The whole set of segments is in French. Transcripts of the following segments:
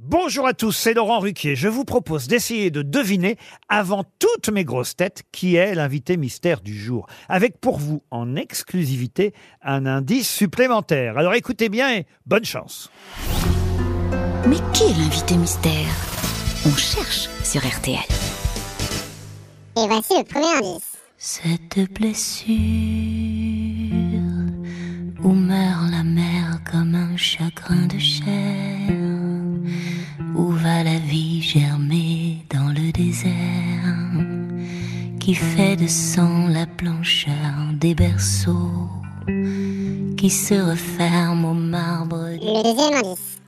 Bonjour à tous, c'est Laurent Ruquier. Je vous propose d'essayer de deviner, avant toutes mes grosses têtes, qui est l'invité mystère du jour. Avec pour vous, en exclusivité, un indice supplémentaire. Alors écoutez bien et bonne chance. Mais qui est l'invité mystère? On cherche sur RTL. Et voici le premier indice. Cette blessure où meurt la mer comme un chagrin de chair, qui fait de sang la blancheur des berceaux, qui se referme au marbre. Le deuxième indice.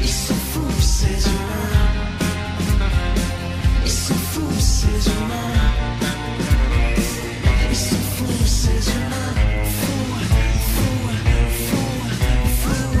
Ils sont fous ces humains. Ils sont fous ces humains. Ils sont fous ces humains. Fous, fous, fous, fous.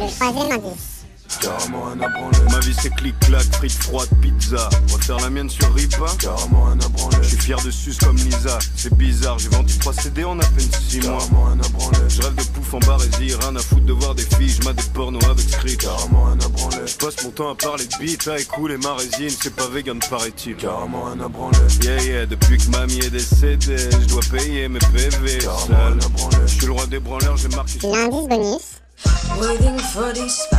Le troisième indice. Carrément un abranlé. Ma vie c'est clic-clac, frites froides, pizza. Refaire la mienne sur Ripa. Carrément un abranlé. Je suis fier de sus comme Lisa. C'est bizarre, j'ai vendu 3 CD en à peine 6 mois. Carrément un abranlé. Je rêve de pouf en barésie, rien à foutre de voir des filles. Je des pornos avec script. Carrément un abranlé. Je passe mon temps à parler de beat, à écouler ma résine. C'est pas vegan paraît-il. Carrément un abranlé. Yeah yeah, depuis que mamie est décédée, je dois payer mes PV. Carrément un abranlé. Je suis le roi des branleurs, j'ai marqué L'indice bonus.